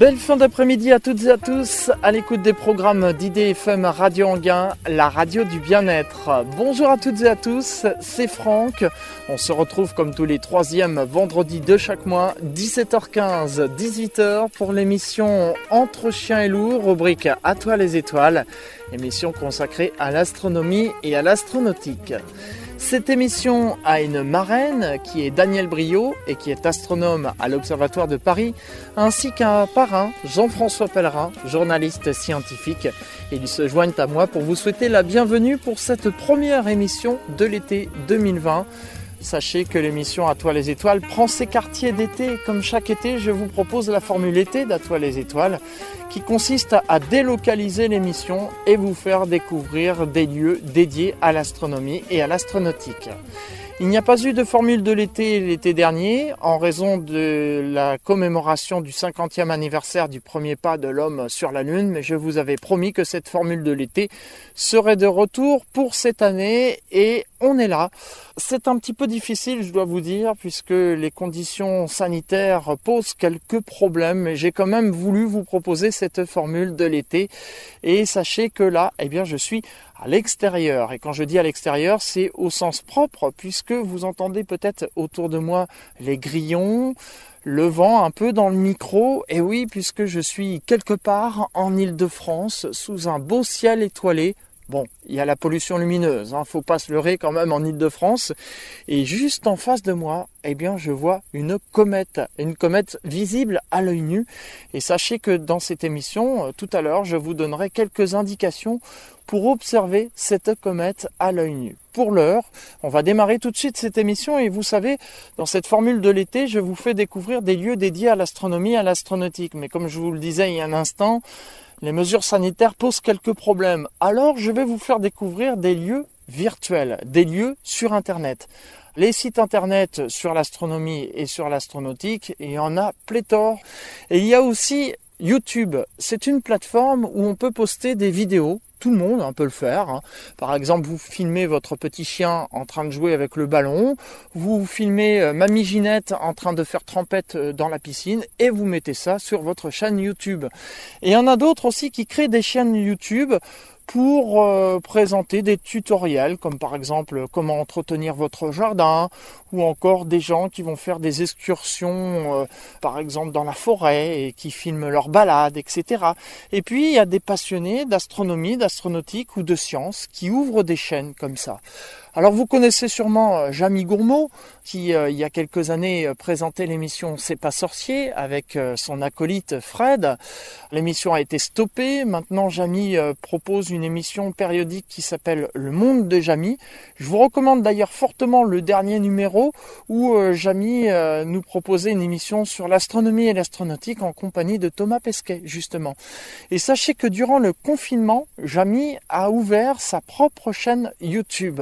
Belle fin d'après-midi à toutes et à tous, à l'écoute des programmes d'IDFM Radio Anguin, la radio du bien-être. Bonjour à toutes et à tous, c'est Franck. On se retrouve comme tous les troisièmes vendredis de chaque mois, 17h15, 18h pour l'émission Entre chiens et loups, rubrique À toi les étoiles, émission consacrée à l'astronomie et à l'astronautique. Cette émission a une marraine qui est Daniel Brio et qui est astronome à l'Observatoire de Paris, ainsi qu'un parrain, Jean-François Pellerin, journaliste scientifique. Ils se joignent à moi pour vous souhaiter la bienvenue pour cette première émission de l'été 2020. Sachez que l'émission À toi les étoiles prend ses quartiers d'été. Comme chaque été, je vous propose la formule été d'À toi les étoiles qui consiste à délocaliser l'émission et vous faire découvrir des lieux dédiés à l'astronomie et à l'astronautique. Il n'y a pas eu de formule de l'été l'été dernier en raison de la commémoration du 50e anniversaire du premier pas de l'homme sur la Lune, mais je vous avais promis que cette formule de l'été serait de retour pour cette année et on est là. C'est un petit peu difficile, je dois vous dire, puisque les conditions sanitaires posent quelques problèmes, mais j'ai quand même voulu vous proposer cette formule de l'été. Et sachez que là, eh bien, je suis à l'extérieur. Et quand je dis à l'extérieur, c'est au sens propre, puisque vous entendez peut-être autour de moi les grillons, le vent un peu dans le micro. Et oui, puisque je suis quelque part en Île-de-France, sous un beau ciel étoilé, Bon, il y a la pollution lumineuse, hein, faut pas se leurrer quand même en Ile-de-France. Et juste en face de moi, eh bien, je vois une comète, une comète visible à l'œil nu. Et sachez que dans cette émission, euh, tout à l'heure, je vous donnerai quelques indications pour observer cette comète à l'œil nu. Pour l'heure, on va démarrer tout de suite cette émission et vous savez, dans cette formule de l'été, je vous fais découvrir des lieux dédiés à l'astronomie à l'astronautique. Mais comme je vous le disais il y a un instant, les mesures sanitaires posent quelques problèmes. Alors je vais vous faire découvrir des lieux virtuels, des lieux sur Internet. Les sites Internet sur l'astronomie et sur l'astronautique, il y en a pléthore. Et il y a aussi YouTube. C'est une plateforme où on peut poster des vidéos tout le monde hein, peut le faire. Hein. Par exemple, vous filmez votre petit chien en train de jouer avec le ballon, vous filmez euh, Mamie Ginette en train de faire trempette euh, dans la piscine et vous mettez ça sur votre chaîne YouTube. Et il y en a d'autres aussi qui créent des chaînes YouTube pour euh, présenter des tutoriels comme par exemple comment entretenir votre jardin ou encore des gens qui vont faire des excursions euh, par exemple dans la forêt et qui filment leurs balades etc. Et puis il y a des passionnés d'astronomie, d'astronautique ou de sciences qui ouvrent des chaînes comme ça. Alors vous connaissez sûrement euh, Jamie Gourmaud qui euh, il y a quelques années euh, présentait l'émission C'est pas sorcier avec son acolyte Fred. L'émission a été stoppée. Maintenant Jamie propose une émission périodique qui s'appelle Le Monde de Jamie. Je vous recommande d'ailleurs fortement le dernier numéro où Jamie nous proposait une émission sur l'astronomie et l'astronautique en compagnie de Thomas Pesquet justement. Et sachez que durant le confinement, Jamie a ouvert sa propre chaîne YouTube.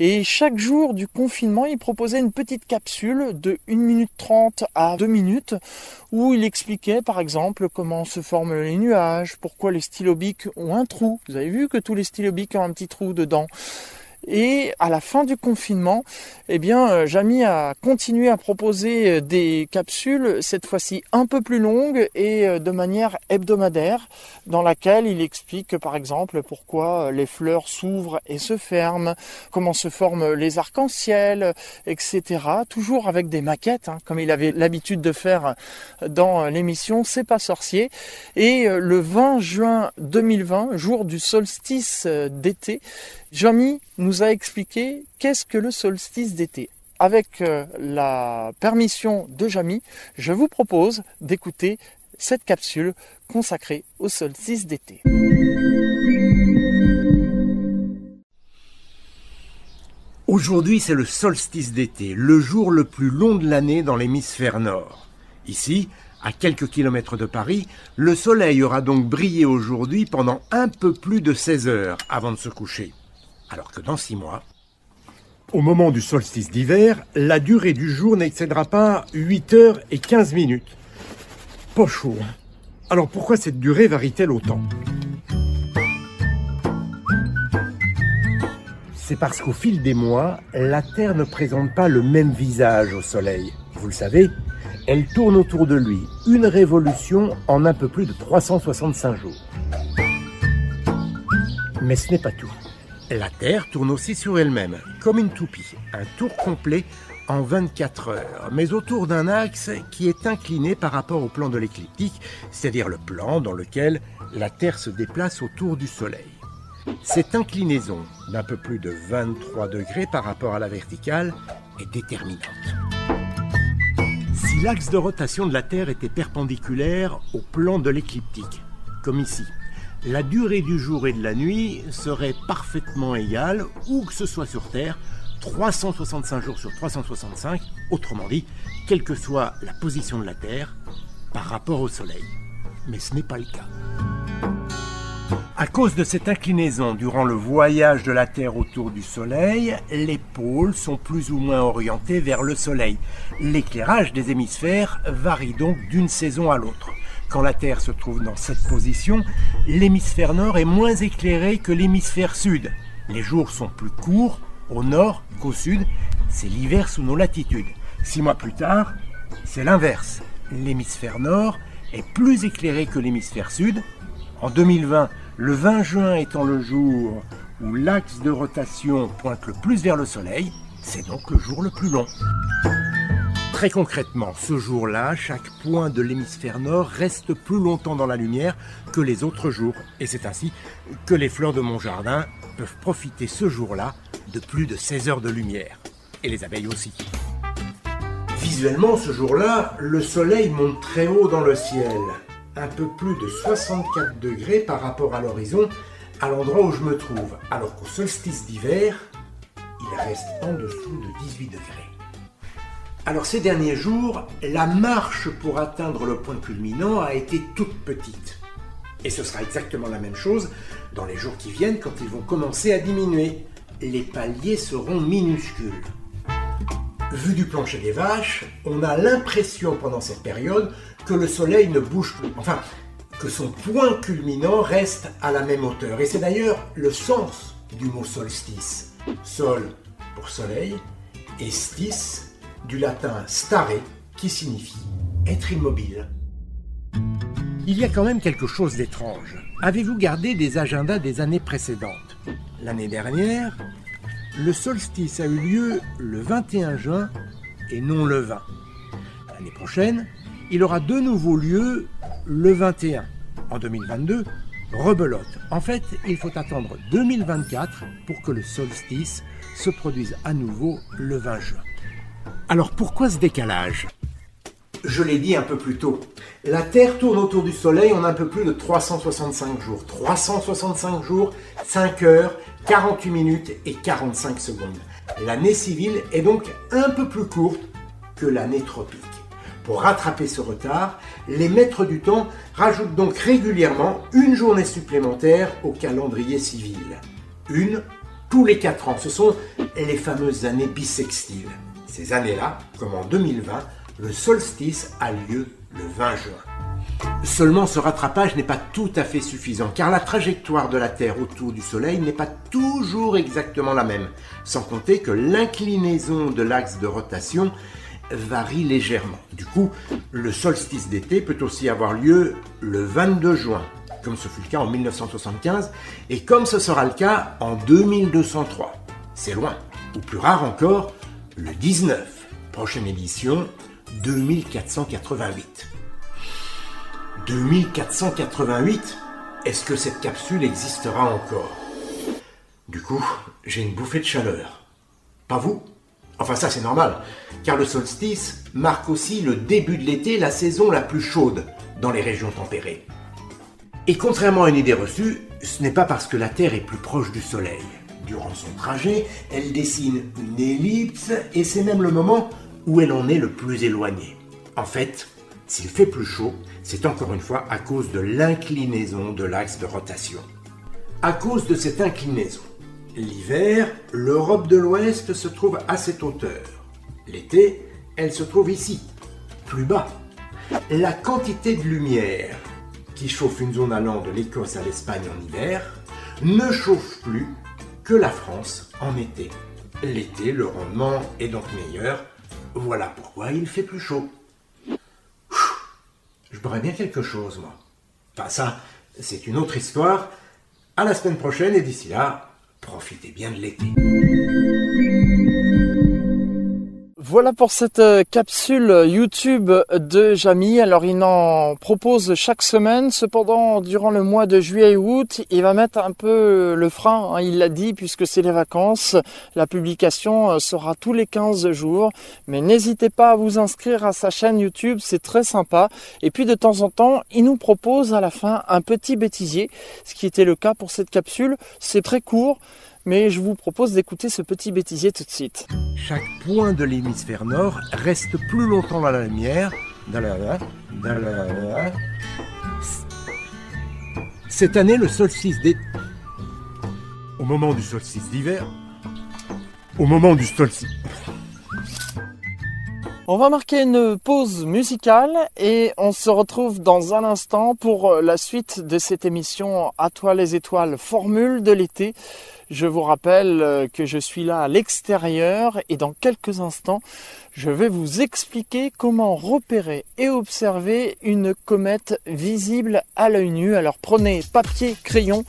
Et chaque jour du confinement, il proposait une petite capsule de 1 minute 30 à 2 minutes où il expliquait par exemple comment se forment les nuages, pourquoi les stylobiques ont un trou. Vous avez vu que tous les stylobiques ont un petit trou dedans. Et à la fin du confinement, eh bien, euh, Jamy a continué à proposer euh, des capsules, cette fois-ci un peu plus longues et euh, de manière hebdomadaire, dans laquelle il explique par exemple pourquoi les fleurs s'ouvrent et se ferment, comment se forment les arcs-en-ciel, etc. Toujours avec des maquettes, hein, comme il avait l'habitude de faire dans l'émission C'est pas sorcier. Et le 20 juin 2020, jour du solstice d'été, Jamy nous a expliqué qu'est-ce que le solstice d'été. Avec euh, la permission de Jamy, je vous propose d'écouter cette capsule consacrée au solstice d'été. Aujourd'hui, c'est le solstice d'été, le jour le plus long de l'année dans l'hémisphère nord. Ici, à quelques kilomètres de Paris, le soleil aura donc brillé aujourd'hui pendant un peu plus de 16 heures avant de se coucher alors que dans six mois... Au moment du solstice d'hiver, la durée du jour n'excédera pas 8 heures et 15 minutes. Pas chaud. Hein. Alors pourquoi cette durée varie-t-elle autant? C'est parce qu'au fil des mois, la Terre ne présente pas le même visage au Soleil. Vous le savez, elle tourne autour de lui, une révolution en un peu plus de 365 jours. Mais ce n'est pas tout. La Terre tourne aussi sur elle-même, comme une toupie, un tour complet en 24 heures, mais autour d'un axe qui est incliné par rapport au plan de l'écliptique, c'est-à-dire le plan dans lequel la Terre se déplace autour du Soleil. Cette inclinaison d'un peu plus de 23 degrés par rapport à la verticale est déterminante. Si l'axe de rotation de la Terre était perpendiculaire au plan de l'écliptique, comme ici, la durée du jour et de la nuit serait parfaitement égale, où que ce soit sur Terre, 365 jours sur 365, autrement dit, quelle que soit la position de la Terre par rapport au Soleil. Mais ce n'est pas le cas. À cause de cette inclinaison durant le voyage de la Terre autour du Soleil, les pôles sont plus ou moins orientés vers le Soleil. L'éclairage des hémisphères varie donc d'une saison à l'autre. Quand la Terre se trouve dans cette position, l'hémisphère nord est moins éclairé que l'hémisphère sud. Les jours sont plus courts au nord qu'au sud, c'est l'hiver sous nos latitudes. Six mois plus tard, c'est l'inverse. L'hémisphère nord est plus éclairé que l'hémisphère sud. En 2020, le 20 juin étant le jour où l'axe de rotation pointe le plus vers le Soleil, c'est donc le jour le plus long. Très concrètement, ce jour-là, chaque point de l'hémisphère nord reste plus longtemps dans la lumière que les autres jours. Et c'est ainsi que les fleurs de mon jardin peuvent profiter ce jour-là de plus de 16 heures de lumière. Et les abeilles aussi. Visuellement, ce jour-là, le soleil monte très haut dans le ciel, un peu plus de 64 degrés par rapport à l'horizon, à l'endroit où je me trouve, alors qu'au solstice d'hiver, il reste en dessous de 18 degrés. Alors ces derniers jours, la marche pour atteindre le point culminant a été toute petite. Et ce sera exactement la même chose dans les jours qui viennent quand ils vont commencer à diminuer. Les paliers seront minuscules. Vu du plancher des vaches, on a l'impression pendant cette période que le soleil ne bouge plus. Enfin, que son point culminant reste à la même hauteur. Et c'est d'ailleurs le sens du mot solstice. Sol pour soleil et stis du latin stare, qui signifie être immobile. Il y a quand même quelque chose d'étrange. Avez-vous gardé des agendas des années précédentes? L'année dernière, le solstice a eu lieu le 21 juin et non le 20. L'année prochaine, il aura de nouveau lieu le 21. En 2022, rebelote. En fait, il faut attendre 2024 pour que le solstice se produise à nouveau le 20 juin. Alors pourquoi ce décalage? Je l'ai dit un peu plus tôt. La Terre tourne autour du Soleil en un peu plus de 365 jours. 365 jours, 5 heures, 48 minutes et 45 secondes. L'année civile est donc un peu plus courte que l'année tropique. Pour rattraper ce retard, les maîtres du temps rajoutent donc régulièrement une journée supplémentaire au calendrier civil. Une tous les 4 ans. Ce sont les fameuses années bissextiles. Ces années-là, comme en 2020, le solstice a lieu le 20 juin. Seulement ce rattrapage n'est pas tout à fait suffisant, car la trajectoire de la Terre autour du Soleil n'est pas toujours exactement la même, sans compter que l'inclinaison de l'axe de rotation varie légèrement. Du coup, le solstice d'été peut aussi avoir lieu le 22 juin, comme ce fut le cas en 1975, et comme ce sera le cas en 2203. C'est loin. Ou plus rare encore, le 19. Prochaine édition, 2488. 2488 Est-ce que cette capsule existera encore? Du coup, j'ai une bouffée de chaleur. Pas vous? Enfin ça c'est normal, car le solstice marque aussi le début de l'été, la saison la plus chaude dans les régions tempérées. Et contrairement à une idée reçue, ce n'est pas parce que la Terre est plus proche du Soleil. Durant son trajet, elle dessine une ellipse et c'est même le moment où elle en est le plus éloignée. En fait, s'il fait plus chaud, c'est encore une fois à cause de l'inclinaison de l'axe de rotation. À cause de cette inclinaison, l'hiver, l'Europe de l'Ouest se trouve à cette hauteur. L'été, elle se trouve ici, plus bas. La quantité de lumière qui chauffe une zone allant de l'Écosse à l'Espagne en hiver ne chauffe plus que la France en été. L'été, le rendement est donc meilleur. Voilà pourquoi il fait plus chaud. Je boirais bien quelque chose, moi. Enfin, ça, c'est une autre histoire. À la semaine prochaine, et d'ici là, profitez bien de l'été. Voilà pour cette euh, capsule YouTube de Jamy. Alors il en propose chaque semaine. Cependant, durant le mois de juillet et août, il va mettre un peu le frein. Hein, il l'a dit puisque c'est les vacances. La publication euh, sera tous les 15 jours. Mais n'hésitez pas à vous inscrire à sa chaîne YouTube. C'est très sympa. Et puis de temps en temps, il nous propose à la fin un petit bêtisier. Ce qui était le cas pour cette capsule. C'est très court mais je vous propose d'écouter ce petit bêtisier tout de suite. Chaque point de l'hémisphère nord reste plus longtemps dans la lumière. Cette année, le solstice d'été. Au moment du solstice d'hiver. Au moment du solstice. On va marquer une pause musicale et on se retrouve dans un instant pour la suite de cette émission À toi les étoiles, formule de l'été. Je vous rappelle euh, que je suis là à l'extérieur et dans quelques instants, je vais vous expliquer comment repérer et observer une comète visible à l'œil nu. Alors prenez papier, crayon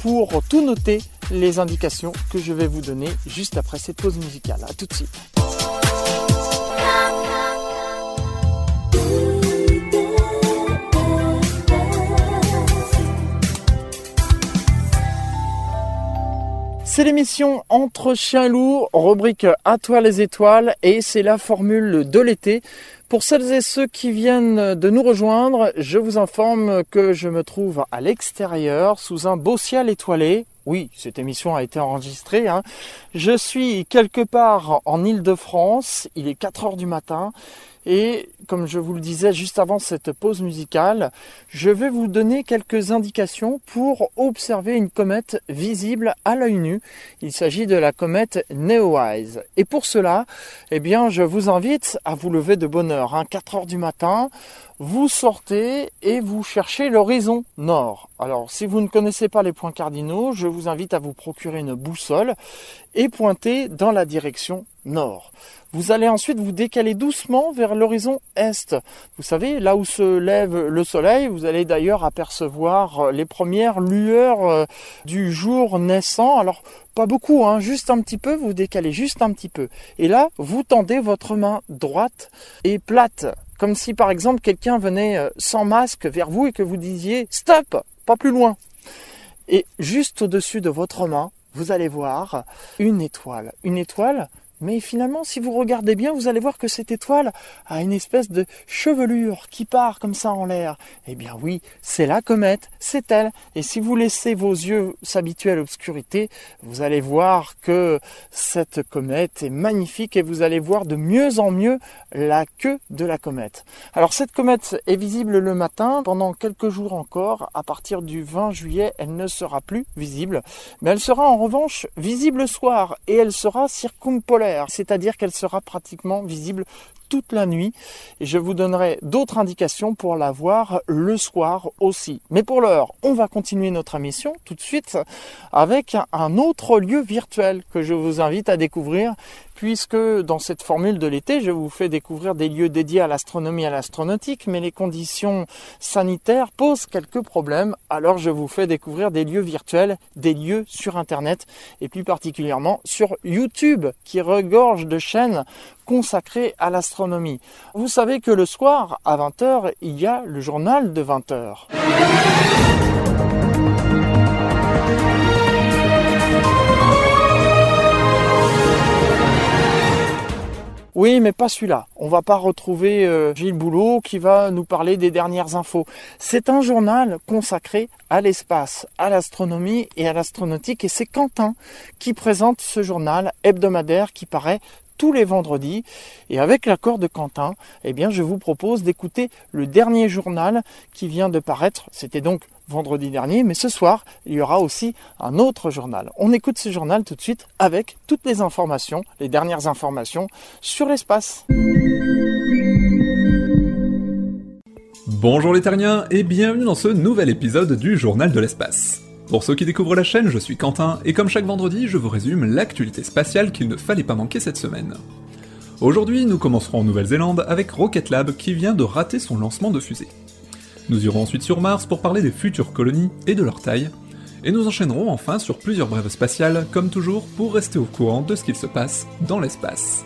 pour tout noter les indications que je vais vous donner juste après cette pause musicale. A tout de suite. C'est l'émission Entre chiens et rubrique À toi les étoiles, et c'est la formule de l'été. Pour celles et ceux qui viennent de nous rejoindre, je vous informe que je me trouve à l'extérieur, sous un beau ciel étoilé. Oui, cette émission a été enregistrée. Hein. Je suis quelque part en Île-de-France, il est 4 heures du matin, et comme je vous le disais juste avant cette pause musicale, je vais vous donner quelques indications pour observer une comète visible à l'œil nu. Il s'agit de la comète Neowise. Et pour cela, eh bien, je vous invite à vous lever de bonne heure, hein, 4 heures du matin. Vous sortez et vous cherchez l'horizon nord. Alors, si vous ne connaissez pas les points cardinaux, je vous invite à vous procurer une boussole et pointer dans la direction nord. Vous allez ensuite vous décaler doucement vers l'horizon est. Vous savez, là où se lève le soleil, vous allez d'ailleurs apercevoir euh, les premières lueurs euh, du jour naissant. Alors, pas beaucoup, hein, juste un petit peu, vous décalez juste un petit peu. Et là, vous tendez votre main droite et plate. Comme si par exemple quelqu'un venait euh, sans masque vers vous et que vous disiez stop, pas plus loin. Et juste au-dessus de votre main, vous allez voir une étoile. Une étoile mais finalement, si vous regardez bien, vous allez voir que cette étoile a une espèce de chevelure qui part comme ça en l'air. Eh bien oui, c'est la comète, c'est elle. Et si vous laissez vos yeux s'habituer à l'obscurité, vous allez voir que cette comète est magnifique et vous allez voir de mieux en mieux la queue de la comète. Alors cette comète est visible le matin, pendant quelques jours encore, à partir du 20 juillet, elle ne sera plus visible, mais elle sera en revanche visible le soir et elle sera circumpolaire c'est-à-dire qu'elle sera pratiquement visible toute la nuit et je vous donnerai d'autres indications pour la voir le soir aussi. Mais pour l'heure, on va continuer notre émission tout de suite avec un autre lieu virtuel que je vous invite à découvrir puisque dans cette formule de l'été, je vous fais découvrir des lieux dédiés à l'astronomie et à l'astronautique, mais les conditions sanitaires posent quelques problèmes, alors je vous fais découvrir des lieux virtuels, des lieux sur Internet, et plus particulièrement sur YouTube, qui regorge de chaînes consacrées à l'astronomie. Vous savez que le soir, à 20h, il y a le journal de 20h. Oui, mais pas celui-là. On va pas retrouver euh, Gilles Boulot qui va nous parler des dernières infos. C'est un journal consacré à l'espace, à l'astronomie et à l'astronautique et c'est Quentin qui présente ce journal hebdomadaire qui paraît tous les vendredis. Et avec l'accord de Quentin, eh bien, je vous propose d'écouter le dernier journal qui vient de paraître. C'était donc vendredi dernier, mais ce soir, il y aura aussi un autre journal. On écoute ce journal tout de suite avec toutes les informations, les dernières informations sur l'espace. Bonjour les terriens et bienvenue dans ce nouvel épisode du Journal de l'espace. Pour ceux qui découvrent la chaîne, je suis Quentin et comme chaque vendredi, je vous résume l'actualité spatiale qu'il ne fallait pas manquer cette semaine. Aujourd'hui, nous commencerons en Nouvelle-Zélande avec Rocket Lab qui vient de rater son lancement de fusée. Nous irons ensuite sur Mars pour parler des futures colonies et de leur taille, et nous enchaînerons enfin sur plusieurs brèves spatiales, comme toujours, pour rester au courant de ce qu'il se passe dans l'espace.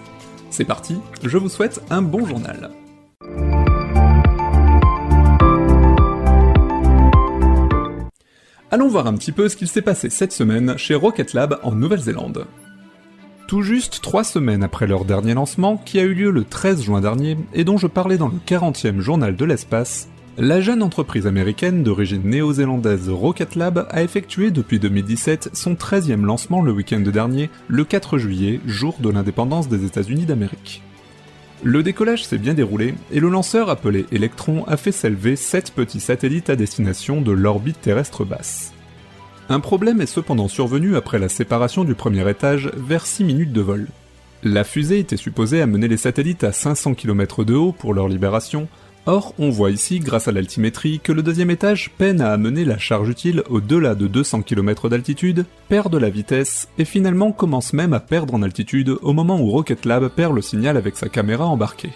C'est parti, je vous souhaite un bon journal. Allons voir un petit peu ce qu'il s'est passé cette semaine chez Rocket Lab en Nouvelle-Zélande. Tout juste trois semaines après leur dernier lancement, qui a eu lieu le 13 juin dernier, et dont je parlais dans le 40e journal de l'espace, la jeune entreprise américaine d'origine néo-zélandaise Rocket Lab a effectué depuis 2017 son 13e lancement le week-end dernier, le 4 juillet, jour de l'indépendance des États-Unis d'Amérique. Le décollage s'est bien déroulé et le lanceur appelé Electron a fait s'élever 7 petits satellites à destination de l'orbite terrestre basse. Un problème est cependant survenu après la séparation du premier étage vers 6 minutes de vol. La fusée était supposée amener les satellites à 500 km de haut pour leur libération, Or, on voit ici, grâce à l'altimétrie, que le deuxième étage peine à amener la charge utile au-delà de 200 km d'altitude, perd de la vitesse, et finalement commence même à perdre en altitude au moment où Rocket Lab perd le signal avec sa caméra embarquée.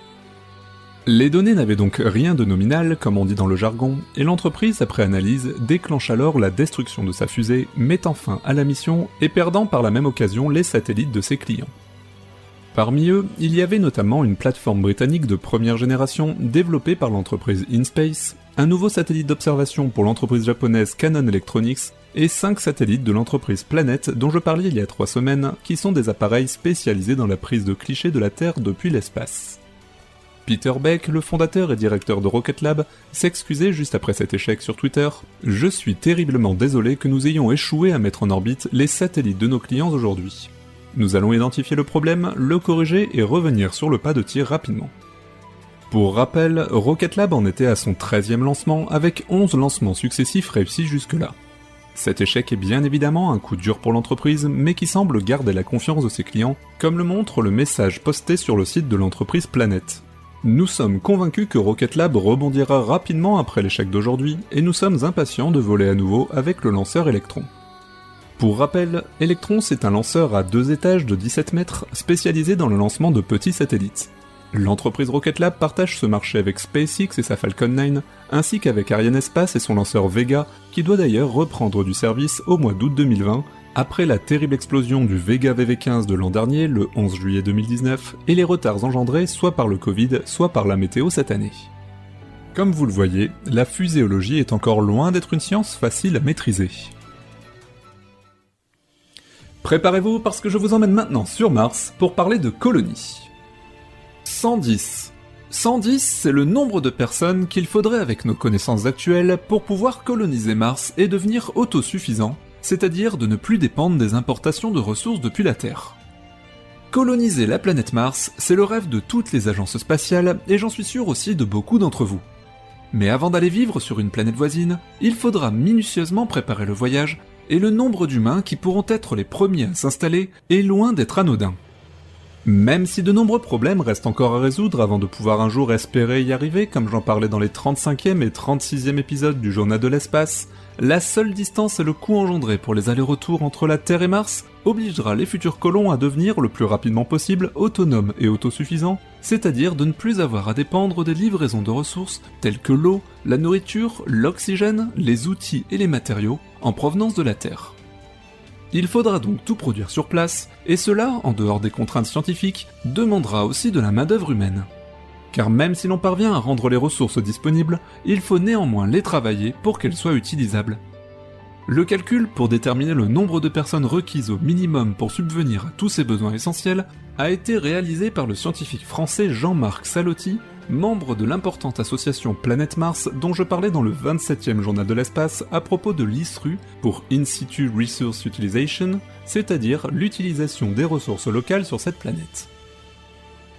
Les données n'avaient donc rien de nominal, comme on dit dans le jargon, et l'entreprise, après analyse, déclenche alors la destruction de sa fusée, mettant fin à la mission et perdant par la même occasion les satellites de ses clients. Parmi eux, il y avait notamment une plateforme britannique de première génération développée par l'entreprise InSpace, un nouveau satellite d'observation pour l'entreprise japonaise Canon Electronics et 5 satellites de l'entreprise Planet dont je parlais il y a 3 semaines, qui sont des appareils spécialisés dans la prise de clichés de la Terre depuis l'espace. Peter Beck, le fondateur et directeur de Rocket Lab, s'excusait juste après cet échec sur Twitter. Je suis terriblement désolé que nous ayons échoué à mettre en orbite les satellites de nos clients aujourd'hui. Nous allons identifier le problème, le corriger et revenir sur le pas de tir rapidement. Pour rappel, Rocket Lab en était à son 13e lancement avec 11 lancements successifs réussis jusque-là. Cet échec est bien évidemment un coup dur pour l'entreprise, mais qui semble garder la confiance de ses clients, comme le montre le message posté sur le site de l'entreprise Planet. Nous sommes convaincus que Rocket Lab rebondira rapidement après l'échec d'aujourd'hui, et nous sommes impatients de voler à nouveau avec le lanceur Electron. Pour rappel, Electron c'est un lanceur à deux étages de 17 mètres spécialisé dans le lancement de petits satellites. L'entreprise Rocket Lab partage ce marché avec SpaceX et sa Falcon 9, ainsi qu'avec Arianespace et son lanceur Vega, qui doit d'ailleurs reprendre du service au mois d'août 2020, après la terrible explosion du Vega VV15 de l'an dernier, le 11 juillet 2019, et les retards engendrés soit par le Covid, soit par la météo cette année. Comme vous le voyez, la fuséologie est encore loin d'être une science facile à maîtriser. Préparez-vous parce que je vous emmène maintenant sur Mars pour parler de colonies. 110. 110, c'est le nombre de personnes qu'il faudrait avec nos connaissances actuelles pour pouvoir coloniser Mars et devenir autosuffisant, c'est-à-dire de ne plus dépendre des importations de ressources depuis la Terre. Coloniser la planète Mars, c'est le rêve de toutes les agences spatiales et j'en suis sûr aussi de beaucoup d'entre vous. Mais avant d'aller vivre sur une planète voisine, il faudra minutieusement préparer le voyage et le nombre d'humains qui pourront être les premiers à s'installer est loin d'être anodin. Même si de nombreux problèmes restent encore à résoudre avant de pouvoir un jour espérer y arriver, comme j'en parlais dans les 35e et 36e épisodes du Journal de l'espace, la seule distance et le coût engendré pour les allers-retours entre la Terre et Mars obligera les futurs colons à devenir le plus rapidement possible autonomes et autosuffisants, c'est-à-dire de ne plus avoir à dépendre des livraisons de ressources telles que l'eau, la nourriture, l'oxygène, les outils et les matériaux en provenance de la Terre. Il faudra donc tout produire sur place, et cela, en dehors des contraintes scientifiques, demandera aussi de la main-d'œuvre humaine car même si l'on parvient à rendre les ressources disponibles, il faut néanmoins les travailler pour qu'elles soient utilisables. Le calcul pour déterminer le nombre de personnes requises au minimum pour subvenir à tous ces besoins essentiels a été réalisé par le scientifique français Jean-Marc Salotti, membre de l'importante association Planète Mars dont je parlais dans le 27e journal de l'espace à propos de l'ISRU pour In situ Resource Utilization, c'est-à-dire l'utilisation des ressources locales sur cette planète.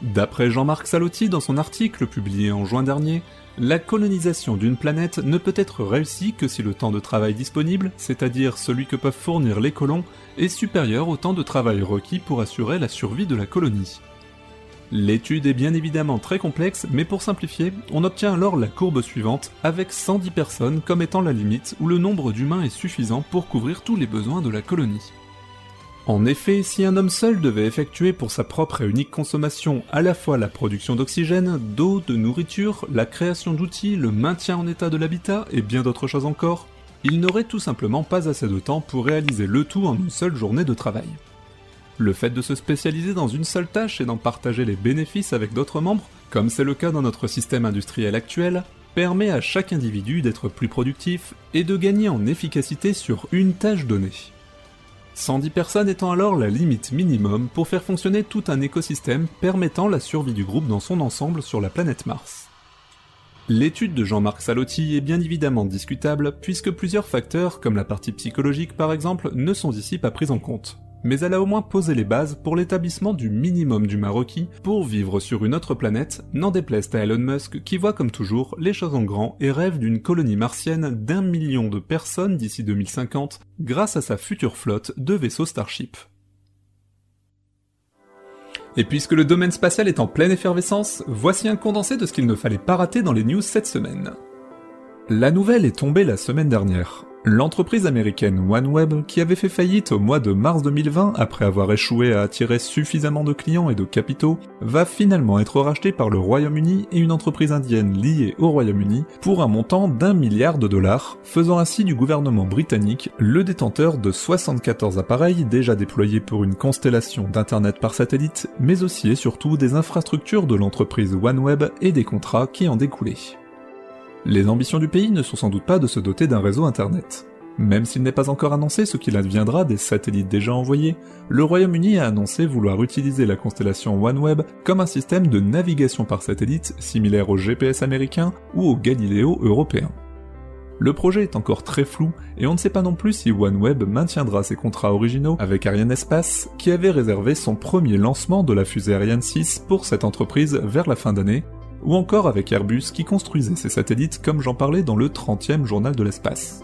D'après Jean-Marc Salotti dans son article publié en juin dernier, la colonisation d'une planète ne peut être réussie que si le temps de travail disponible, c'est-à-dire celui que peuvent fournir les colons, est supérieur au temps de travail requis pour assurer la survie de la colonie. L'étude est bien évidemment très complexe, mais pour simplifier, on obtient alors la courbe suivante, avec 110 personnes comme étant la limite où le nombre d'humains est suffisant pour couvrir tous les besoins de la colonie. En effet, si un homme seul devait effectuer pour sa propre et unique consommation à la fois la production d'oxygène, d'eau, de nourriture, la création d'outils, le maintien en état de l'habitat et bien d'autres choses encore, il n'aurait tout simplement pas assez de temps pour réaliser le tout en une seule journée de travail. Le fait de se spécialiser dans une seule tâche et d'en partager les bénéfices avec d'autres membres, comme c'est le cas dans notre système industriel actuel, permet à chaque individu d'être plus productif et de gagner en efficacité sur une tâche donnée. 110 personnes étant alors la limite minimum pour faire fonctionner tout un écosystème permettant la survie du groupe dans son ensemble sur la planète Mars. L'étude de Jean-Marc Salotti est bien évidemment discutable puisque plusieurs facteurs, comme la partie psychologique par exemple, ne sont ici pas pris en compte mais elle a au moins posé les bases pour l'établissement du minimum du Maroquis pour vivre sur une autre planète, n'en déplaise à Elon Musk qui voit comme toujours les choses en grand et rêve d'une colonie martienne d'un million de personnes d'ici 2050 grâce à sa future flotte de vaisseaux Starship. Et puisque le domaine spatial est en pleine effervescence, voici un condensé de ce qu'il ne fallait pas rater dans les news cette semaine. La nouvelle est tombée la semaine dernière. L'entreprise américaine OneWeb, qui avait fait faillite au mois de mars 2020 après avoir échoué à attirer suffisamment de clients et de capitaux, va finalement être rachetée par le Royaume-Uni et une entreprise indienne liée au Royaume-Uni pour un montant d'un milliard de dollars, faisant ainsi du gouvernement britannique le détenteur de 74 appareils déjà déployés pour une constellation d'Internet par satellite, mais aussi et surtout des infrastructures de l'entreprise OneWeb et des contrats qui en découlaient. Les ambitions du pays ne sont sans doute pas de se doter d'un réseau Internet. Même s'il n'est pas encore annoncé ce qu'il adviendra des satellites déjà envoyés, le Royaume-Uni a annoncé vouloir utiliser la constellation OneWeb comme un système de navigation par satellite similaire au GPS américain ou au Galileo européen. Le projet est encore très flou et on ne sait pas non plus si OneWeb maintiendra ses contrats originaux avec Ariane Espace qui avait réservé son premier lancement de la fusée Ariane 6 pour cette entreprise vers la fin d'année ou encore avec Airbus qui construisait ses satellites comme j'en parlais dans le 30e journal de l'espace.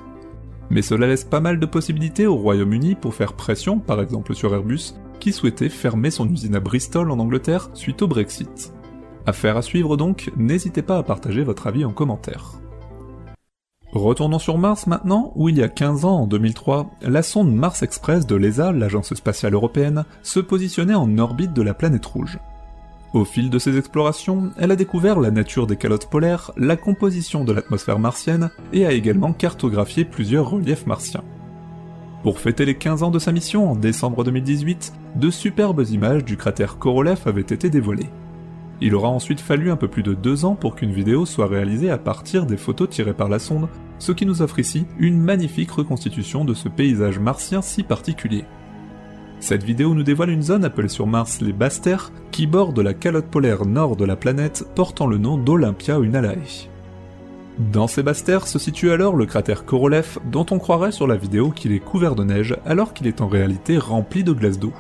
Mais cela laisse pas mal de possibilités au Royaume-Uni pour faire pression, par exemple sur Airbus, qui souhaitait fermer son usine à Bristol en Angleterre suite au Brexit. Affaire à suivre donc, n'hésitez pas à partager votre avis en commentaire. Retournons sur Mars maintenant, où il y a 15 ans, en 2003, la sonde Mars Express de l'ESA, l'agence spatiale européenne, se positionnait en orbite de la planète rouge. Au fil de ses explorations, elle a découvert la nature des calottes polaires, la composition de l'atmosphère martienne et a également cartographié plusieurs reliefs martiens. Pour fêter les 15 ans de sa mission en décembre 2018, de superbes images du cratère Korolev avaient été dévoilées. Il aura ensuite fallu un peu plus de deux ans pour qu'une vidéo soit réalisée à partir des photos tirées par la sonde, ce qui nous offre ici une magnifique reconstitution de ce paysage martien si particulier. Cette vidéo nous dévoile une zone appelée sur Mars les Basses Terres, qui borde la calotte polaire nord de la planète portant le nom d'Olympia Unalae. Dans ces basses terres se situe alors le cratère Korolev, dont on croirait sur la vidéo qu'il est couvert de neige alors qu'il est en réalité rempli de glace d'eau.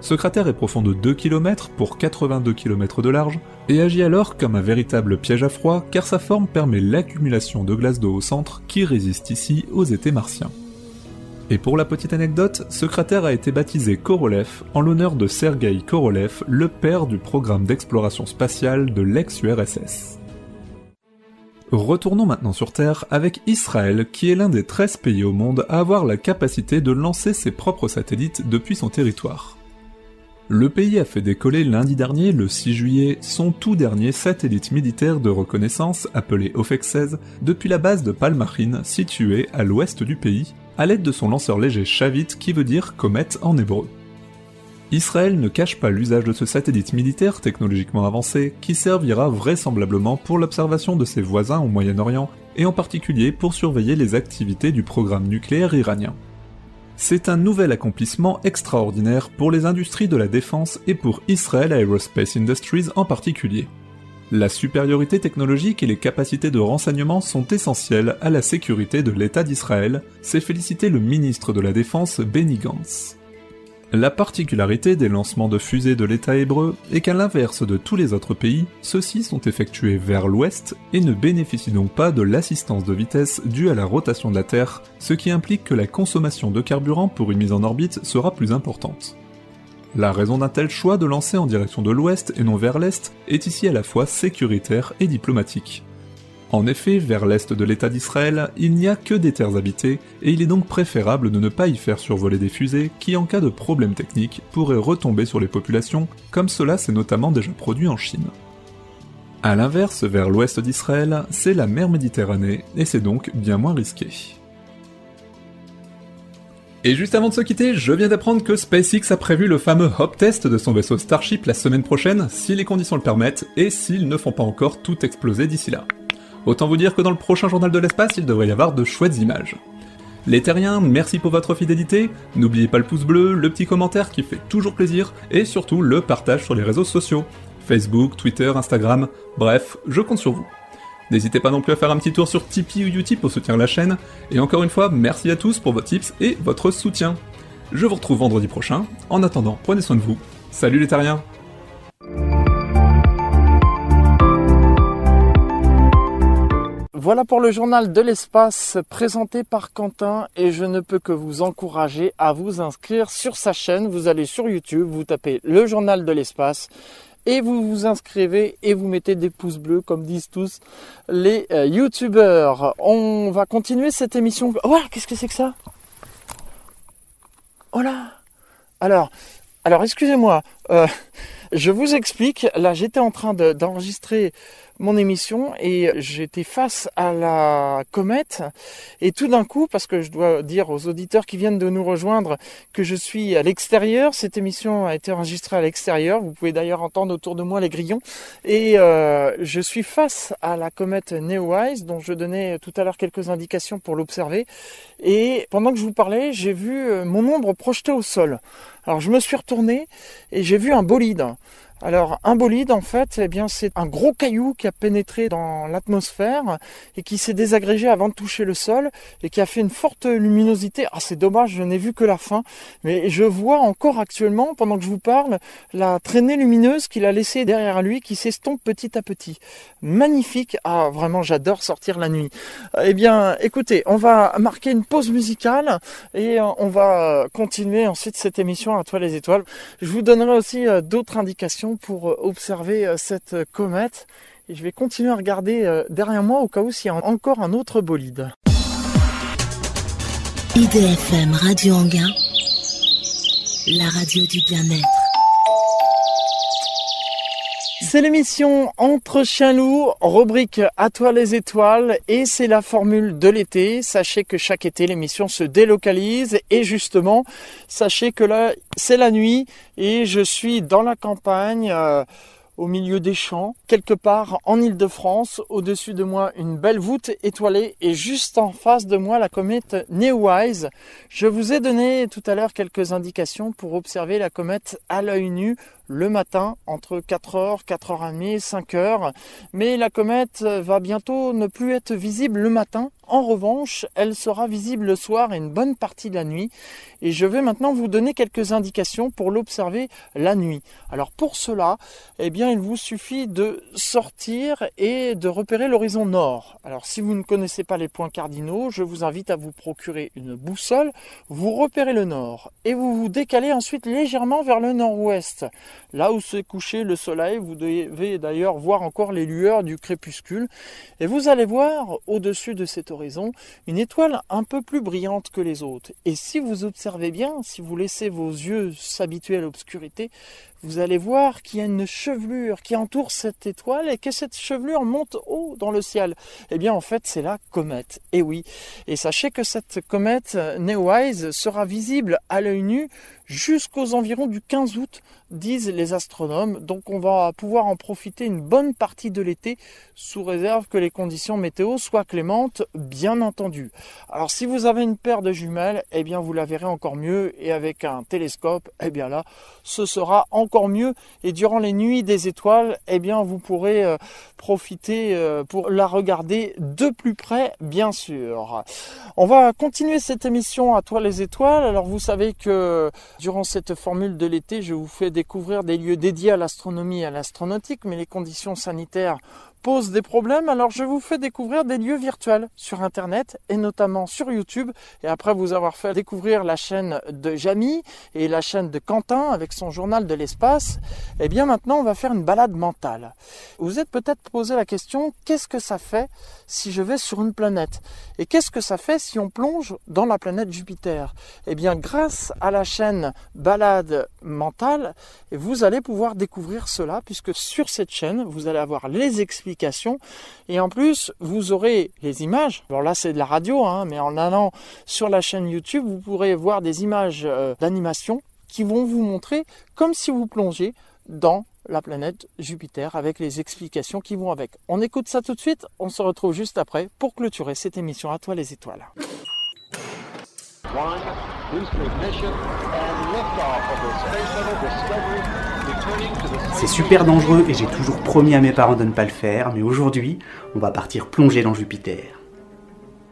Ce cratère est profond de 2 km pour 82 km de large et agit alors comme un véritable piège à froid car sa forme permet l'accumulation de glace d'eau au centre qui résiste ici aux étés martiens. Et pour la petite anecdote, ce cratère a été baptisé Korolev en l'honneur de Sergei Korolev, le père du programme d'exploration spatiale de l'ex-URSS. Retournons maintenant sur Terre avec Israël, qui est l'un des 13 pays au monde à avoir la capacité de lancer ses propres satellites depuis son territoire. Le pays a fait décoller lundi dernier, le 6 juillet, son tout dernier satellite militaire de reconnaissance appelé OFEX 16 depuis la base de Palmachin située à l'ouest du pays, à l'aide de son lanceur léger Shavit qui veut dire comète en hébreu. Israël ne cache pas l'usage de ce satellite militaire technologiquement avancé qui servira vraisemblablement pour l'observation de ses voisins au Moyen-Orient et en particulier pour surveiller les activités du programme nucléaire iranien. C'est un nouvel accomplissement extraordinaire pour les industries de la défense et pour Israel Aerospace Industries en particulier. La supériorité technologique et les capacités de renseignement sont essentielles à la sécurité de l'État d'Israël, s'est félicité le ministre de la Défense Benny Gantz. La particularité des lancements de fusées de l'État hébreu est qu'à l'inverse de tous les autres pays, ceux-ci sont effectués vers l'ouest et ne bénéficient donc pas de l'assistance de vitesse due à la rotation de la Terre, ce qui implique que la consommation de carburant pour une mise en orbite sera plus importante. La raison d'un tel choix de lancer en direction de l'ouest et non vers l'est est ici à la fois sécuritaire et diplomatique. En effet, vers l'est de l'État d'Israël, il n'y a que des terres habitées, et il est donc préférable de ne pas y faire survoler des fusées qui, en cas de problème technique, pourraient retomber sur les populations, comme cela s'est notamment déjà produit en Chine. A l'inverse, vers l'ouest d'Israël, c'est la mer Méditerranée, et c'est donc bien moins risqué. Et juste avant de se quitter, je viens d'apprendre que SpaceX a prévu le fameux hop test de son vaisseau Starship la semaine prochaine, si les conditions le permettent, et s'ils ne font pas encore tout exploser d'ici là. Autant vous dire que dans le prochain journal de l'espace, il devrait y avoir de chouettes images. Les terriens, merci pour votre fidélité, n'oubliez pas le pouce bleu, le petit commentaire qui fait toujours plaisir, et surtout le partage sur les réseaux sociaux. Facebook, Twitter, Instagram, bref, je compte sur vous. N'hésitez pas non plus à faire un petit tour sur Tipeee ou Utip pour soutenir la chaîne, et encore une fois, merci à tous pour vos tips et votre soutien. Je vous retrouve vendredi prochain, en attendant, prenez soin de vous. Salut les terriens Voilà pour le journal de l'espace présenté par Quentin et je ne peux que vous encourager à vous inscrire sur sa chaîne. Vous allez sur YouTube, vous tapez le journal de l'espace et vous vous inscrivez et vous mettez des pouces bleus comme disent tous les euh, youtubeurs. On va continuer cette émission. Oh, qu'est-ce que c'est que ça? Oh Alors, alors excusez-moi, euh, je vous explique. Là, j'étais en train d'enregistrer mon émission et j'étais face à la comète et tout d'un coup, parce que je dois dire aux auditeurs qui viennent de nous rejoindre que je suis à l'extérieur, cette émission a été enregistrée à l'extérieur, vous pouvez d'ailleurs entendre autour de moi les grillons et euh, je suis face à la comète Neowise dont je donnais tout à l'heure quelques indications pour l'observer et pendant que je vous parlais, j'ai vu euh, mon ombre projetée au sol. Alors je me suis retourné et j'ai vu un bolide. Alors un bolide en fait, eh bien c'est un gros caillou qui a pénétré dans l'atmosphère et qui s'est désagrégé avant de toucher le sol et qui a fait une forte luminosité. Ah c'est dommage, je n'ai vu que la fin, mais je vois encore actuellement pendant que je vous parle la traînée lumineuse qu'il a laissée derrière lui qui s'estompe petit à petit. Magnifique. Ah vraiment j'adore sortir la nuit. Eh bien écoutez, on va marquer une pause musicale et euh, on va continuer ensuite cette émission à toi les étoiles. Je vous donnerai aussi euh, d'autres indications pour euh, observer euh, cette comète. Et je vais continuer à regarder euh, derrière moi au cas où s'il y a encore un autre bolide. IDFM Radio Anguin, la radio du bien-être. C'est l'émission Entre chiens loups, rubrique À toi les étoiles, et c'est la formule de l'été. Sachez que chaque été, l'émission se délocalise, et justement, sachez que là, c'est la nuit, et je suis dans la campagne. Euh, au milieu des champs, quelque part en Île-de-France. Au-dessus de moi, une belle voûte étoilée et juste en face de moi, la comète Neowise. Je vous ai donné tout à l'heure quelques indications pour observer la comète à l'œil nu le matin entre 4h, 4h30 5h. Mais la comète va bientôt ne plus être visible le matin. En revanche, elle sera visible le soir et une bonne partie de la nuit. Et je vais maintenant vous donner quelques indications pour l'observer la nuit. Alors pour cela, eh bien, il vous suffit de sortir et de repérer l'horizon nord. Alors si vous ne connaissez pas les points cardinaux, je vous invite à vous procurer une boussole. Vous repérez le nord et vous vous décalez ensuite légèrement vers le nord-ouest. Là où s'est couché le soleil, vous devez d'ailleurs voir encore les lueurs du crépuscule. Et vous allez voir au-dessus de cet horizon une étoile un peu plus brillante que les autres. Et si vous observez bien, si vous laissez vos yeux s'habituer à l'obscurité, vous allez voir qu'il y a une chevelure qui entoure cette étoile et que cette chevelure monte haut dans le ciel. Eh bien, en fait, c'est la comète. Et oui. Et sachez que cette comète Neowise sera visible à l'œil nu jusqu'aux environs du 15 août, disent les astronomes. Donc on va pouvoir en profiter une bonne partie de l'été, sous réserve que les conditions météo soient clémentes, bien entendu. Alors si vous avez une paire de jumelles, eh bien vous la verrez encore mieux, et avec un télescope, eh bien là, ce sera encore mieux. Et durant les nuits des étoiles, eh bien vous pourrez euh, profiter euh, pour la regarder de plus près, bien sûr. On va continuer cette émission à toi les étoiles. Alors vous savez que Durant cette formule de l'été, je vous fais découvrir des lieux dédiés à l'astronomie et à l'astronautique, mais les conditions sanitaires pose des problèmes, alors je vous fais découvrir des lieux virtuels sur Internet et notamment sur YouTube. Et après vous avoir fait découvrir la chaîne de Jamie et la chaîne de Quentin avec son journal de l'espace, eh bien maintenant on va faire une balade mentale. Vous êtes peut-être posé la question, qu'est-ce que ça fait si je vais sur une planète? Et qu'est-ce que ça fait si on plonge dans la planète Jupiter? Eh bien grâce à la chaîne Balade mentale, vous allez pouvoir découvrir cela puisque sur cette chaîne, vous allez avoir les explications et en plus, vous aurez les images. Alors là, c'est de la radio, hein, mais en allant sur la chaîne YouTube, vous pourrez voir des images euh, d'animation qui vont vous montrer comme si vous plongiez dans la planète Jupiter avec les explications qui vont avec. On écoute ça tout de suite, on se retrouve juste après pour clôturer cette émission à toi les étoiles. C'est super dangereux et j'ai toujours promis à mes parents de ne pas le faire, mais aujourd'hui, on va partir plonger dans Jupiter.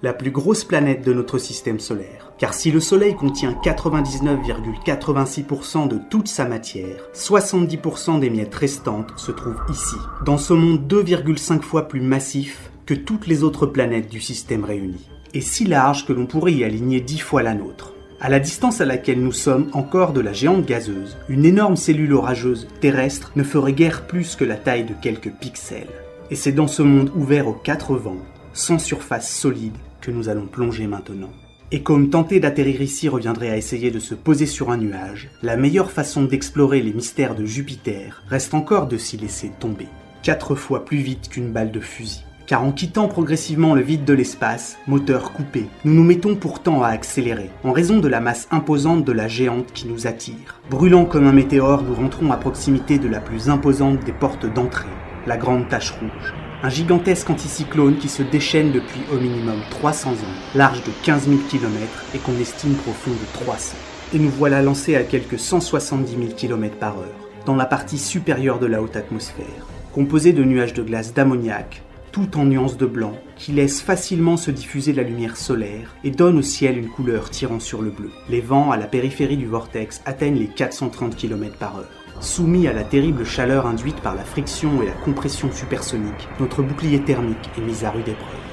La plus grosse planète de notre système solaire. Car si le Soleil contient 99,86% de toute sa matière, 70% des miettes restantes se trouvent ici, dans ce monde 2,5 fois plus massif que toutes les autres planètes du système réuni, et si large que l'on pourrait y aligner 10 fois la nôtre. À la distance à laquelle nous sommes encore de la géante gazeuse, une énorme cellule orageuse terrestre ne ferait guère plus que la taille de quelques pixels. Et c'est dans ce monde ouvert aux quatre vents, sans surface solide, que nous allons plonger maintenant. Et comme tenter d'atterrir ici reviendrait à essayer de se poser sur un nuage, la meilleure façon d'explorer les mystères de Jupiter reste encore de s'y laisser tomber. Quatre fois plus vite qu'une balle de fusil car en quittant progressivement le vide de l'espace, moteur coupé, nous nous mettons pourtant à accélérer, en raison de la masse imposante de la géante qui nous attire. Brûlant comme un météore, nous rentrons à proximité de la plus imposante des portes d'entrée, la Grande Tache Rouge. Un gigantesque anticyclone qui se déchaîne depuis au minimum 300 ans, large de 15 000 km et qu'on estime profond de 300. Et nous voilà lancés à quelques 170 000 km par heure, dans la partie supérieure de la haute atmosphère, composée de nuages de glace d'ammoniac, tout en nuances de blanc, qui laisse facilement se diffuser la lumière solaire et donne au ciel une couleur tirant sur le bleu. Les vents à la périphérie du vortex atteignent les 430 km par heure. Soumis à la terrible chaleur induite par la friction et la compression supersonique, notre bouclier thermique est mis à rude épreuve.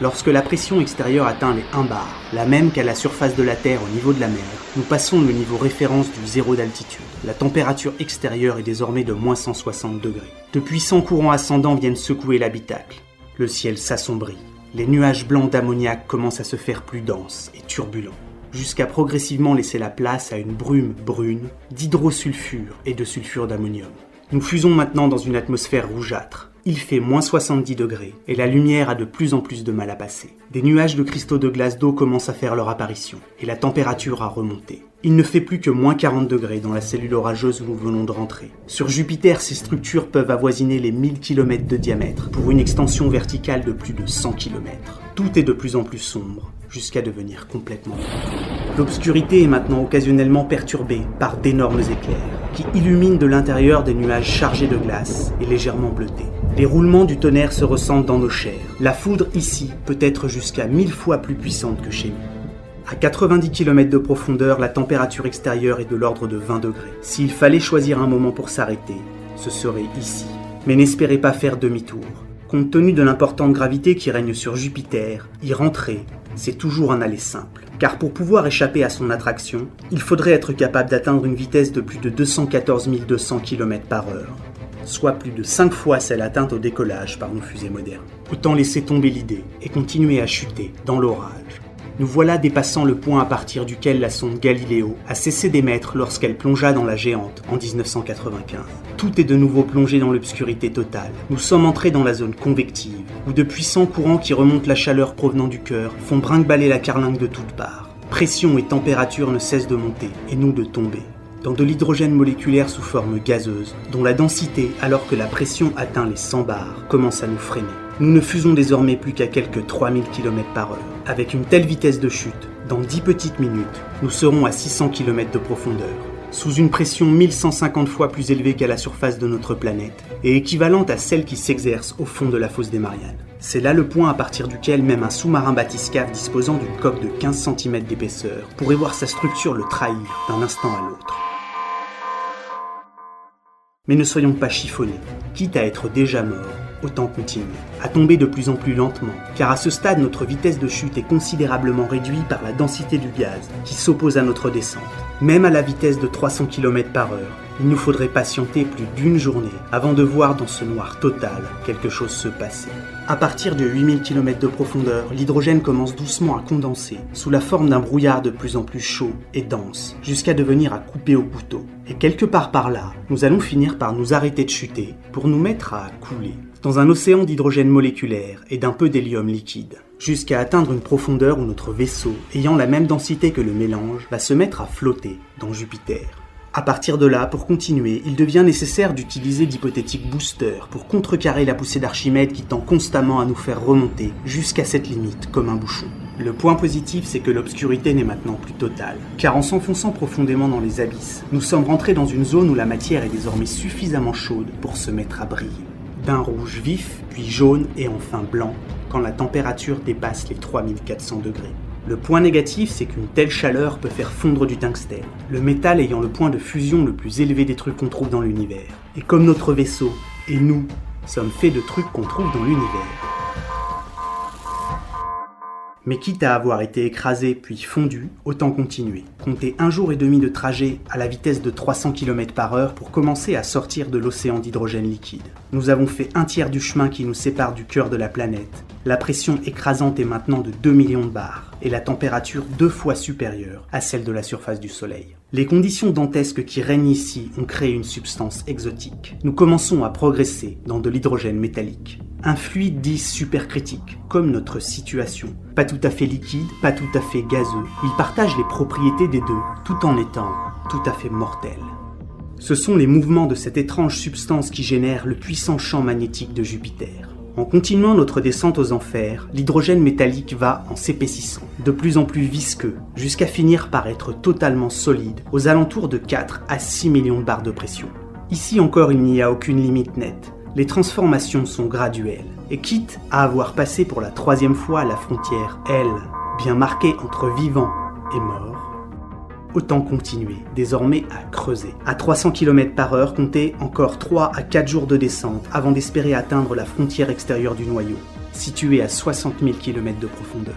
Lorsque la pression extérieure atteint les 1 bar, la même qu'à la surface de la Terre au niveau de la mer, nous passons le niveau référence du zéro d'altitude. La température extérieure est désormais de moins 160 degrés. De puissants courants ascendants viennent secouer l'habitacle. Le ciel s'assombrit. Les nuages blancs d'ammoniac commencent à se faire plus denses et turbulents, jusqu'à progressivement laisser la place à une brume brune d'hydrosulfure et de sulfure d'ammonium. Nous fusons maintenant dans une atmosphère rougeâtre, il fait moins 70 degrés et la lumière a de plus en plus de mal à passer. Des nuages de cristaux de glace d'eau commencent à faire leur apparition et la température a remonté. Il ne fait plus que moins 40 degrés dans la cellule orageuse où nous venons de rentrer. Sur Jupiter, ces structures peuvent avoisiner les 1000 km de diamètre pour une extension verticale de plus de 100 km. Tout est de plus en plus sombre jusqu'à devenir complètement L'obscurité est maintenant occasionnellement perturbée par d'énormes éclairs qui illuminent de l'intérieur des nuages chargés de glace et légèrement bleutés. Les roulements du tonnerre se ressentent dans nos chairs. La foudre ici peut être jusqu'à 1000 fois plus puissante que chez nous. À 90 km de profondeur, la température extérieure est de l'ordre de 20 degrés. S'il fallait choisir un moment pour s'arrêter, ce serait ici. Mais n'espérez pas faire demi-tour. Compte tenu de l'importante gravité qui règne sur Jupiter, y rentrer, c'est toujours un aller simple. Car pour pouvoir échapper à son attraction, il faudrait être capable d'atteindre une vitesse de plus de 214 200 km par heure soit plus de 5 fois celle atteinte au décollage par nos fusées modernes. Autant laisser tomber l'idée et continuer à chuter dans l'orage. Nous voilà dépassant le point à partir duquel la sonde Galileo a cessé d'émettre lorsqu'elle plongea dans la géante en 1995. Tout est de nouveau plongé dans l'obscurité totale. Nous sommes entrés dans la zone convective, où de puissants courants qui remontent la chaleur provenant du cœur font brinque-baller la carlingue de toutes parts. Pression et température ne cessent de monter, et nous de tomber dans de l'hydrogène moléculaire sous forme gazeuse, dont la densité, alors que la pression atteint les 100 bars, commence à nous freiner. Nous ne fusons désormais plus qu'à quelques 3000 km par heure. Avec une telle vitesse de chute, dans 10 petites minutes, nous serons à 600 km de profondeur, sous une pression 1150 fois plus élevée qu'à la surface de notre planète, et équivalente à celle qui s'exerce au fond de la fosse des Mariannes. C'est là le point à partir duquel même un sous-marin bathyscaphe disposant d'une coque de 15 cm d'épaisseur pourrait voir sa structure le trahir d'un instant à l'autre. Mais ne soyons pas chiffonnés. Quitte à être déjà morts, autant continuer. À tomber de plus en plus lentement, car à ce stade notre vitesse de chute est considérablement réduite par la densité du gaz qui s'oppose à notre descente. Même à la vitesse de 300 km par heure, il nous faudrait patienter plus d'une journée avant de voir dans ce noir total quelque chose se passer. À partir de 8000 km de profondeur, l'hydrogène commence doucement à condenser sous la forme d'un brouillard de plus en plus chaud et dense, jusqu'à devenir à couper au couteau. Et quelque part par là, nous allons finir par nous arrêter de chuter pour nous mettre à couler dans un océan d'hydrogène moléculaire et d'un peu d'hélium liquide, jusqu'à atteindre une profondeur où notre vaisseau, ayant la même densité que le mélange, va se mettre à flotter dans Jupiter. À partir de là, pour continuer, il devient nécessaire d'utiliser d'hypothétiques boosters pour contrecarrer la poussée d'Archimède qui tend constamment à nous faire remonter jusqu'à cette limite comme un bouchon. Le point positif, c'est que l'obscurité n'est maintenant plus totale, car en s'enfonçant profondément dans les abysses, nous sommes rentrés dans une zone où la matière est désormais suffisamment chaude pour se mettre à briller. D'un rouge vif, puis jaune et enfin blanc, quand la température dépasse les 3400 degrés. Le point négatif, c'est qu'une telle chaleur peut faire fondre du tungstène, le métal ayant le point de fusion le plus élevé des trucs qu'on trouve dans l'univers. Et comme notre vaisseau, et nous, sommes faits de trucs qu'on trouve dans l'univers. Mais quitte à avoir été écrasé puis fondu, autant continuer. Comptez un jour et demi de trajet à la vitesse de 300 km par heure pour commencer à sortir de l'océan d'hydrogène liquide. Nous avons fait un tiers du chemin qui nous sépare du cœur de la planète. La pression écrasante est maintenant de 2 millions de bars et la température deux fois supérieure à celle de la surface du Soleil. Les conditions dantesques qui règnent ici ont créé une substance exotique. Nous commençons à progresser dans de l'hydrogène métallique. Un fluide dit supercritique, comme notre situation. Pas tout à fait liquide, pas tout à fait gazeux. Il partage les propriétés des deux, tout en étant tout à fait mortel. Ce sont les mouvements de cette étrange substance qui génèrent le puissant champ magnétique de Jupiter. En continuant notre descente aux enfers, l'hydrogène métallique va en s'épaississant, de plus en plus visqueux, jusqu'à finir par être totalement solide, aux alentours de 4 à 6 millions de barres de pression. Ici encore, il n'y a aucune limite nette. Les transformations sont graduelles, et quitte à avoir passé pour la troisième fois la frontière L, bien marquée entre vivant et mort, autant continuer désormais à creuser. À 300 km par heure, comptez encore 3 à 4 jours de descente avant d'espérer atteindre la frontière extérieure du noyau, située à 60 000 km de profondeur.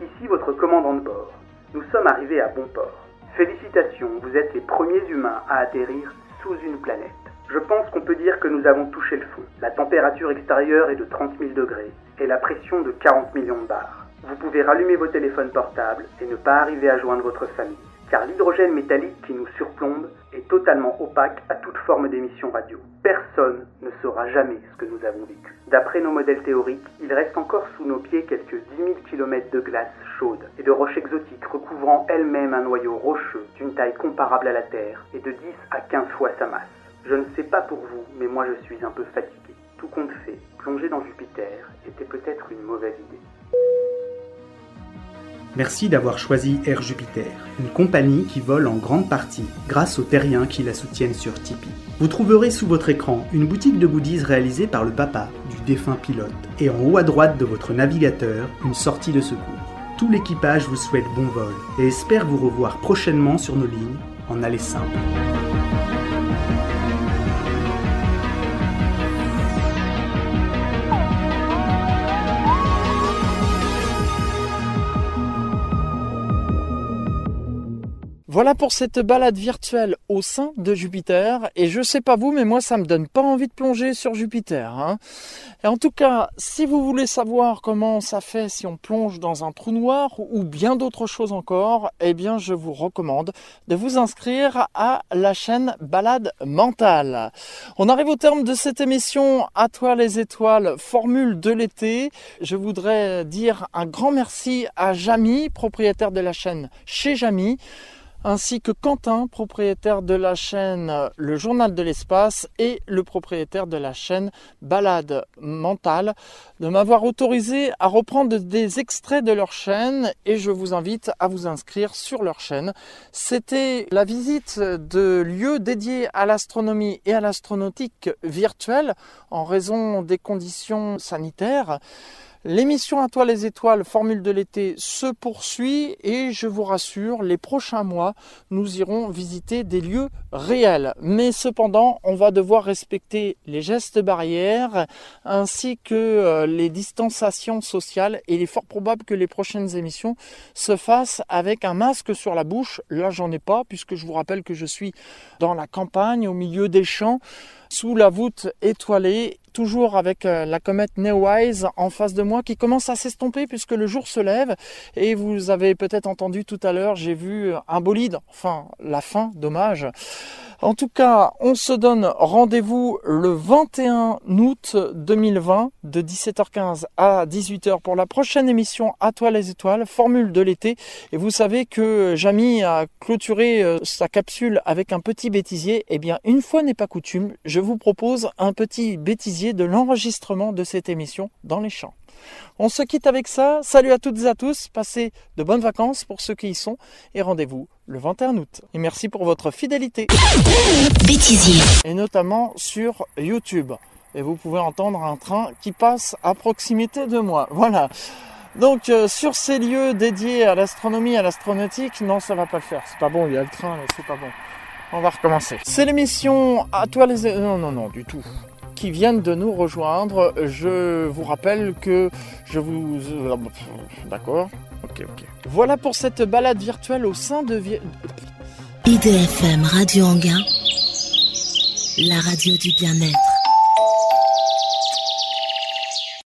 Ici votre commandant de bord. Nous sommes arrivés à bon port. Félicitations, vous êtes les premiers humains à atterrir sous une planète. Je pense qu'on peut dire que nous avons touché le fond. La température extérieure est de 30 000 degrés et la pression de 40 millions de bars. Vous pouvez rallumer vos téléphones portables et ne pas arriver à joindre votre famille, car l'hydrogène métallique qui nous surplombe est totalement opaque à toute forme d'émission radio. Personne ne saura jamais ce que nous avons vécu. D'après nos modèles théoriques, il reste encore sous nos pieds quelques 10 000 km de glace chaude et de roches exotiques recouvrant elles-mêmes un noyau rocheux d'une taille comparable à la Terre et de 10 à 15 fois sa masse. Je ne sais pas pour vous, mais moi je suis un peu fatigué. Tout compte fait, plonger dans Jupiter était peut-être une mauvaise idée. Merci d'avoir choisi Air Jupiter, une compagnie qui vole en grande partie grâce aux terriens qui la soutiennent sur Tipeee. Vous trouverez sous votre écran une boutique de goodies réalisée par le papa du défunt pilote et en haut à droite de votre navigateur, une sortie de secours. Tout l'équipage vous souhaite bon vol et espère vous revoir prochainement sur nos lignes en aller simple. Voilà pour cette balade virtuelle au sein de Jupiter. Et je sais pas vous, mais moi ça me donne pas envie de plonger sur Jupiter. Hein. Et en tout cas, si vous voulez savoir comment ça fait si on plonge dans un trou noir ou bien d'autres choses encore, eh bien je vous recommande de vous inscrire à la chaîne Balade Mentale. On arrive au terme de cette émission À toi les étoiles, formule de l'été. Je voudrais dire un grand merci à Jamy, propriétaire de la chaîne chez Jamy ainsi que Quentin, propriétaire de la chaîne Le Journal de l'Espace et le propriétaire de la chaîne Balade Mentale, de m'avoir autorisé à reprendre des extraits de leur chaîne et je vous invite à vous inscrire sur leur chaîne. C'était la visite de lieux dédiés à l'astronomie et à l'astronautique virtuelle en raison des conditions sanitaires. L'émission À toi les étoiles, formule de l'été, se poursuit et je vous rassure, les prochains mois, nous irons visiter des lieux réels. Mais cependant, on va devoir respecter les gestes barrières ainsi que euh, les distanciations sociales et il est fort probable que les prochaines émissions se fassent avec un masque sur la bouche. Là, j'en ai pas puisque je vous rappelle que je suis dans la campagne, au milieu des champs sous la voûte étoilée, toujours avec euh, la comète Neowise en face de moi qui commence à s'estomper puisque le jour se lève. Et vous avez peut-être entendu tout à l'heure, j'ai vu un bolide, enfin la fin, dommage. En tout cas, on se donne rendez-vous le 21 août 2020 de 17h15 à 18h pour la prochaine émission À toi les étoiles, formule de l'été. Et vous savez que Jamy a clôturé euh, sa capsule avec un petit bêtisier. Eh bien, une fois n'est pas coutume, je vous propose un petit bêtisier de l'enregistrement de cette émission dans les champs. On se quitte avec ça. Salut à toutes et à tous. Passez de bonnes vacances pour ceux qui y sont. Et rendez-vous le 21 août. Et merci pour votre fidélité. Bêtisier. Et notamment sur YouTube. Et vous pouvez entendre un train qui passe à proximité de moi. Voilà. Donc euh, sur ces lieux dédiés à l'astronomie, à l'astronautique, non ça va pas le faire. C'est pas bon, il y a le train, mais c'est pas bon. On va recommencer. C'est l'émission à toi les... Non, non, non, du tout qui viennent de nous rejoindre. Je vous rappelle que je vous... D'accord Ok, ok. Voilà pour cette balade virtuelle au sein de... IDFM Radio Anguin, la radio du bien-être.